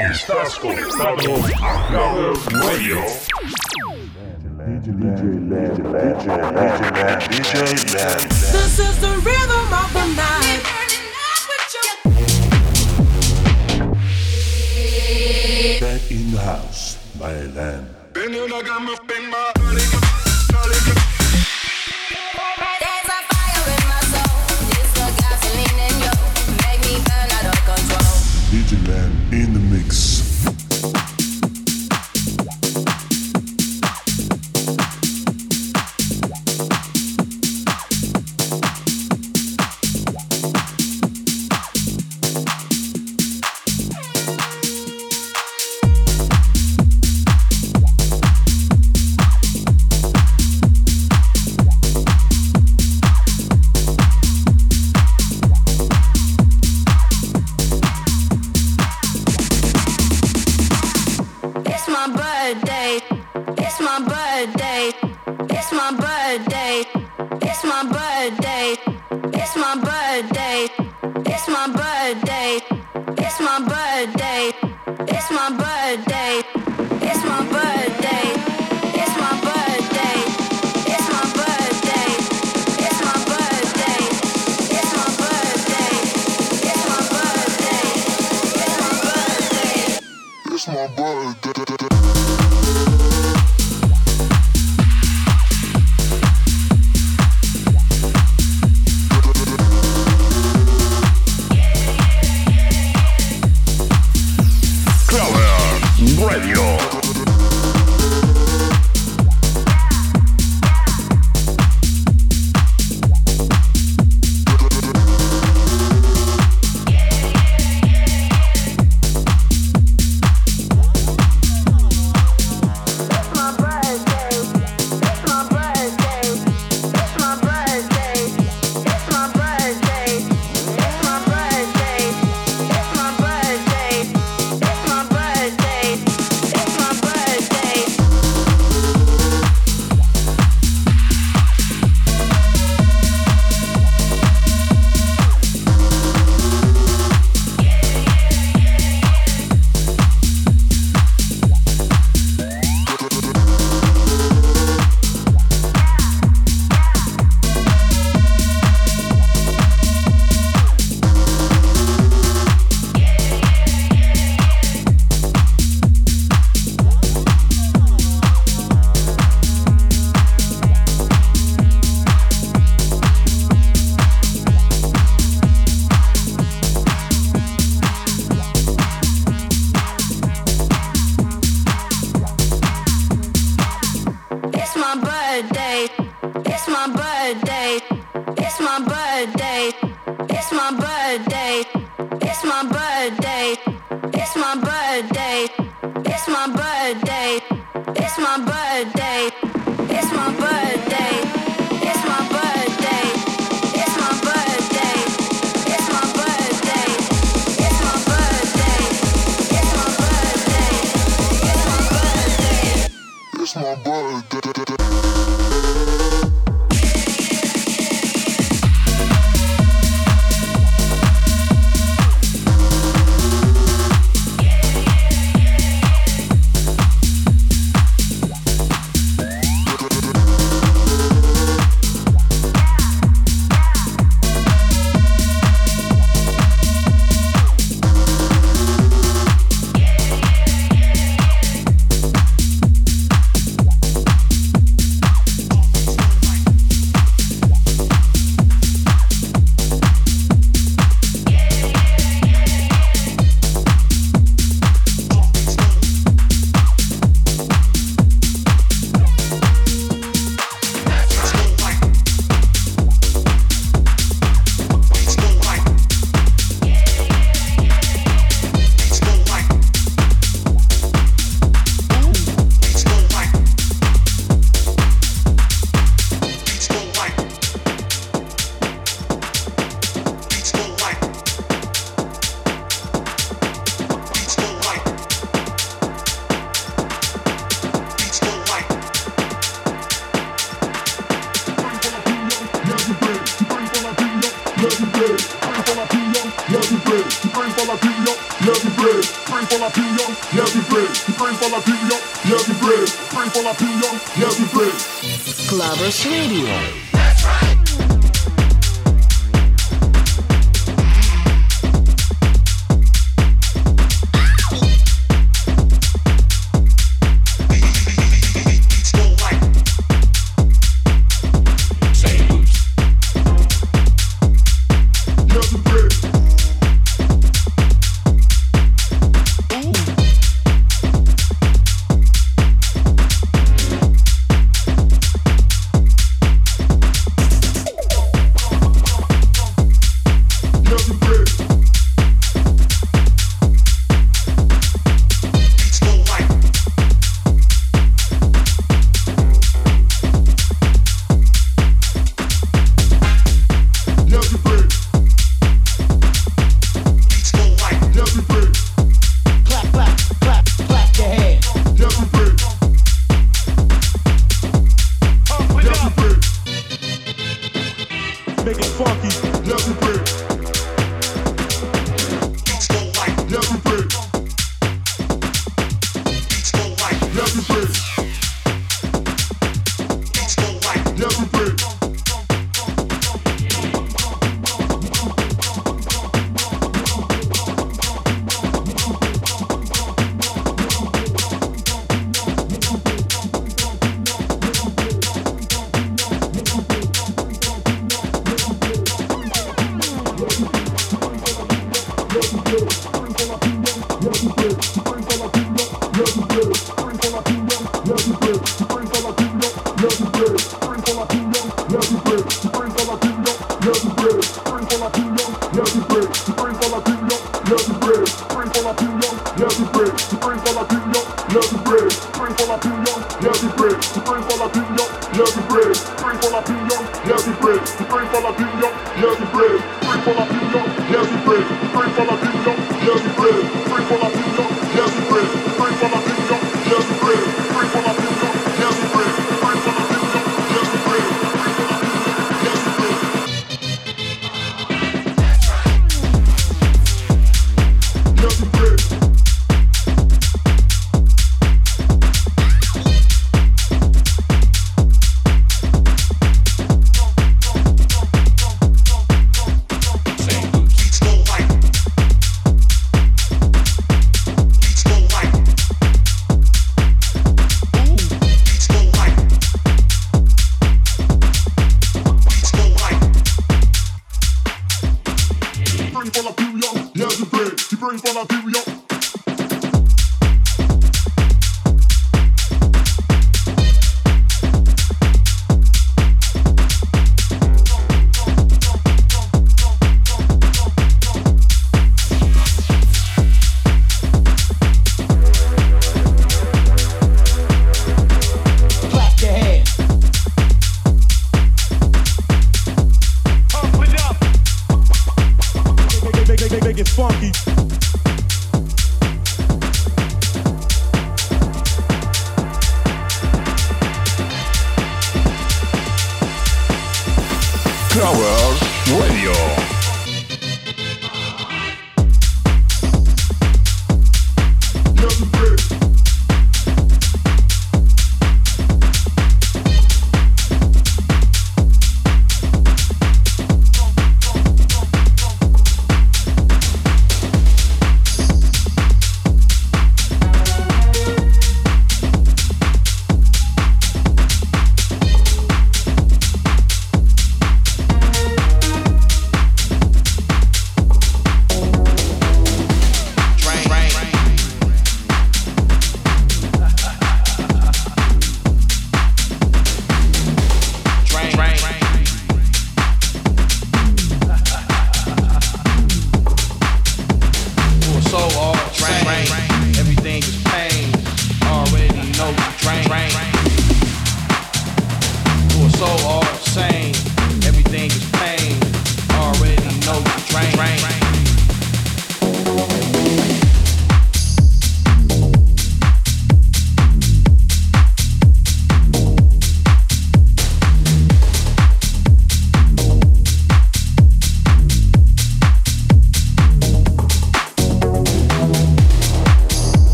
Estás conectado a Radio. DJ Land, DJ Land, DJ Land, DJ Land. This is the rhythm of the night. Back in the house, my land.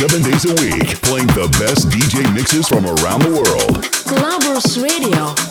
Seven days a week, playing the best DJ mixes from around the world. Clubbers Radio.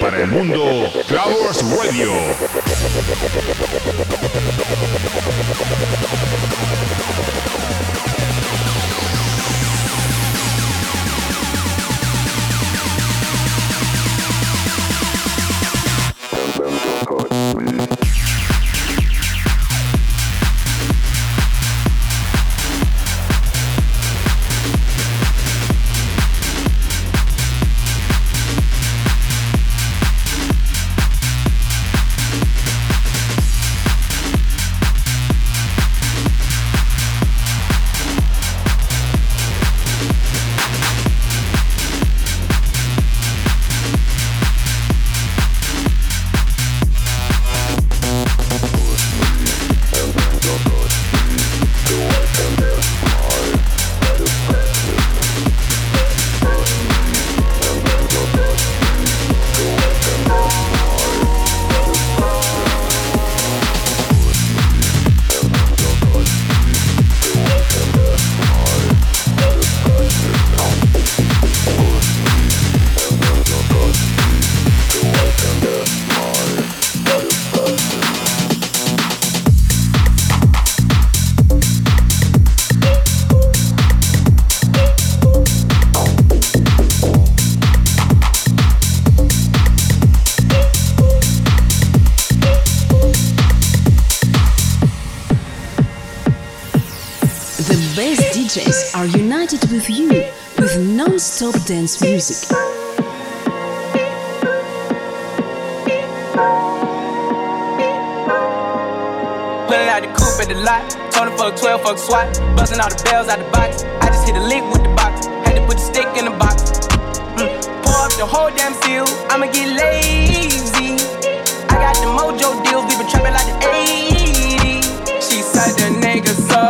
Para el mundo, Flowers Radio. Non-stop dance music. Pulling out the coupe at the lot, told fuck 12, fuck SWAT, busting all the bells out the box. I just hit a lick with the box, had to put the stick in the box. Mm. Pour up the whole damn field, I'ma get lazy. I got the mojo deals, we been trapping like the 80s. She said the nigga so,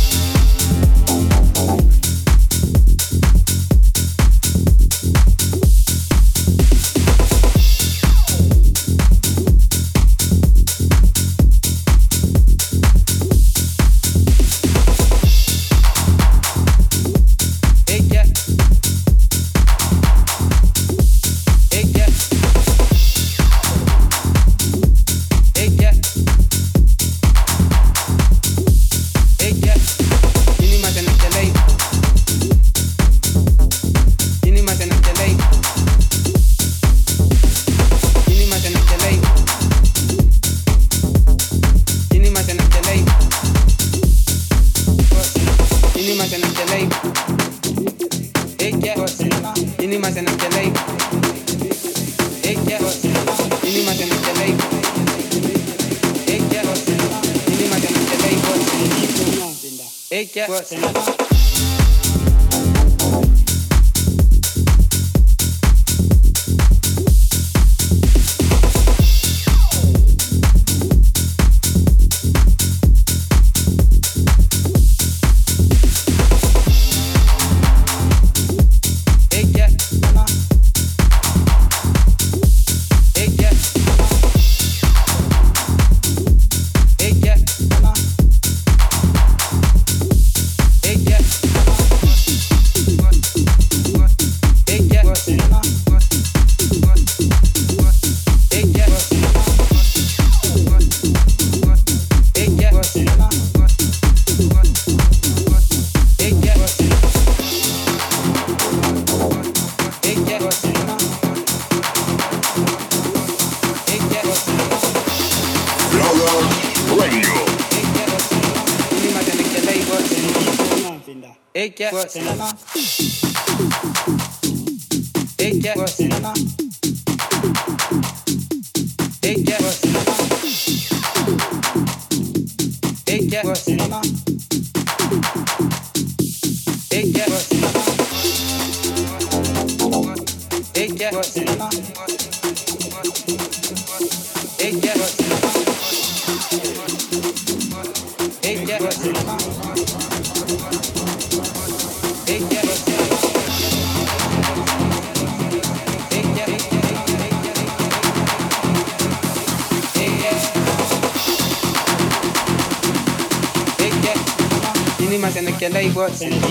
worth it. 对，简单吗？Thank you.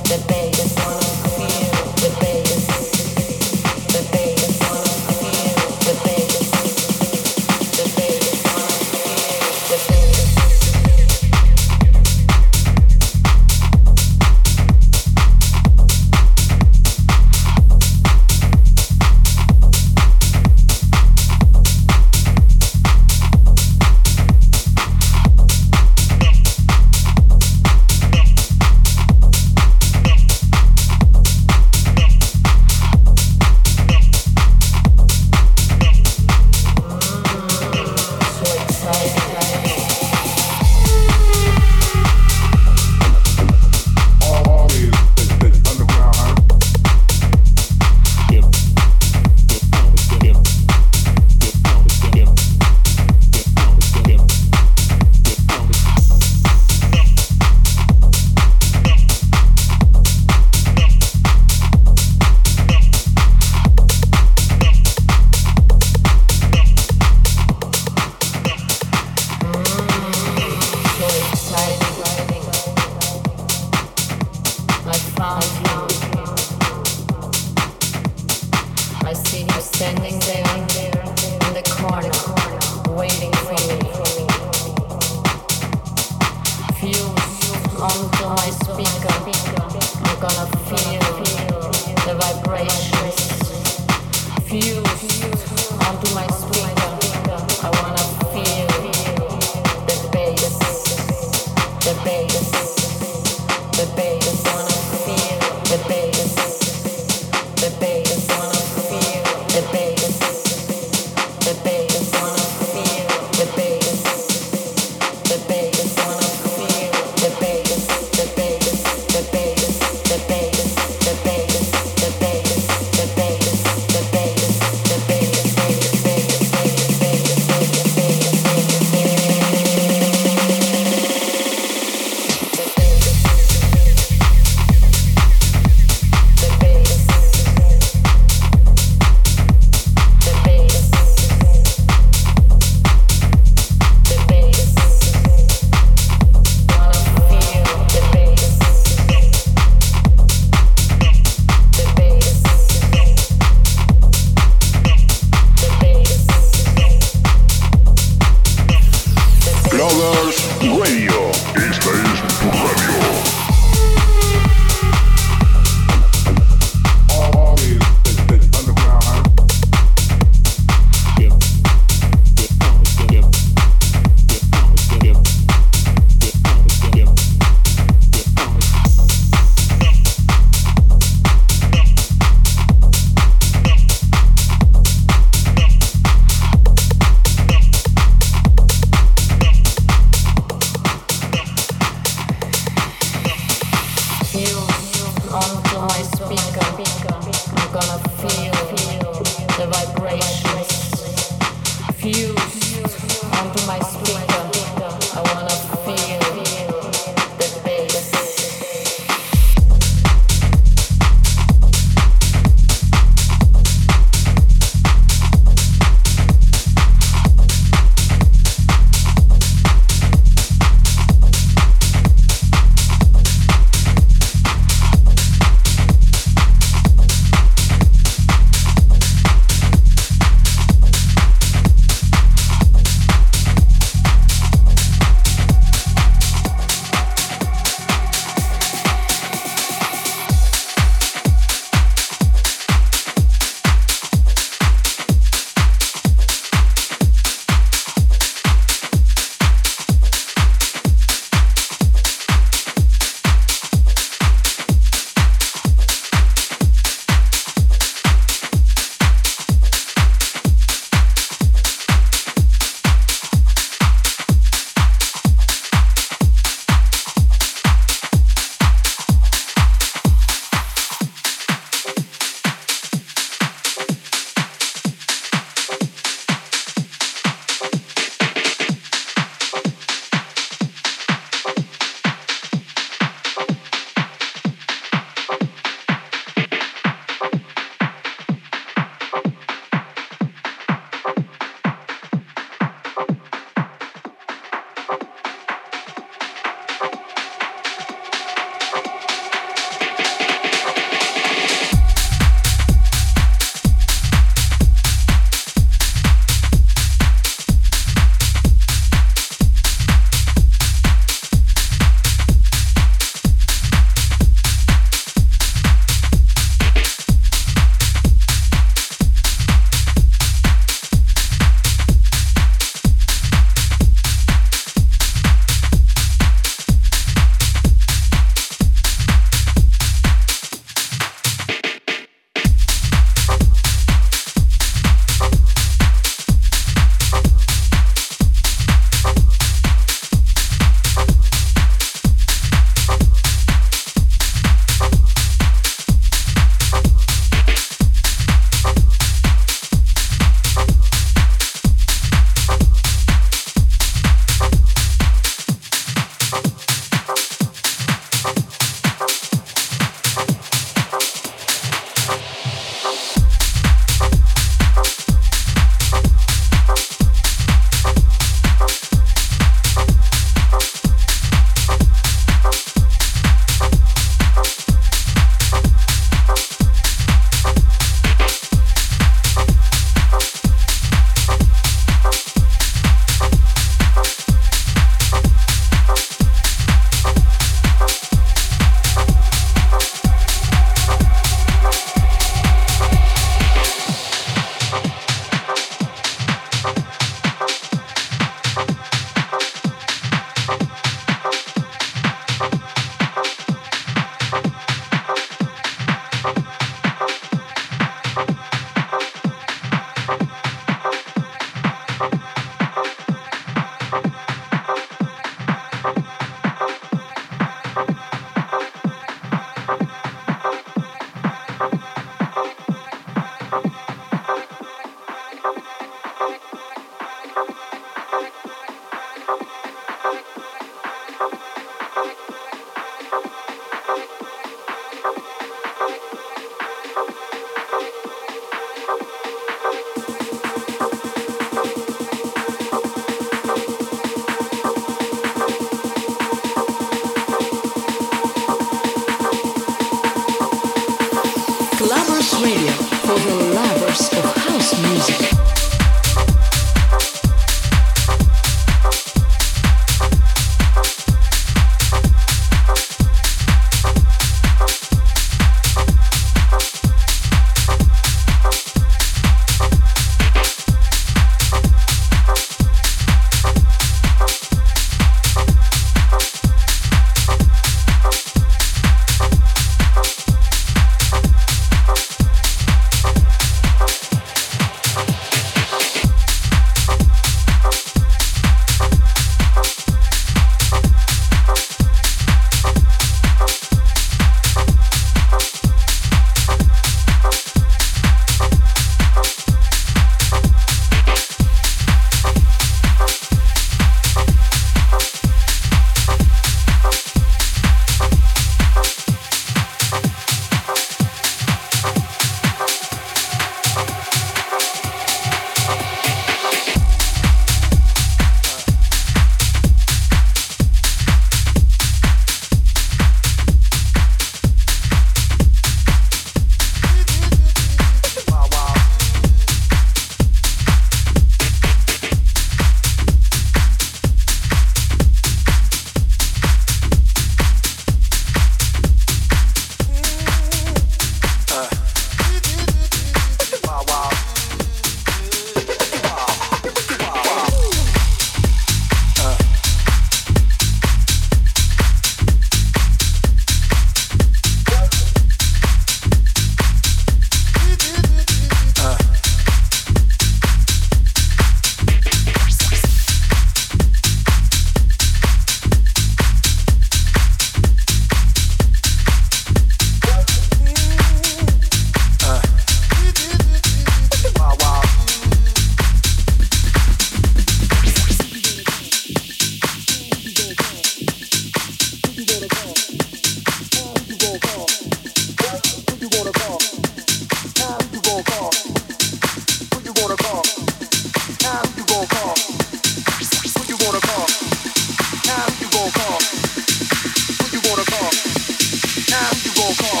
Call.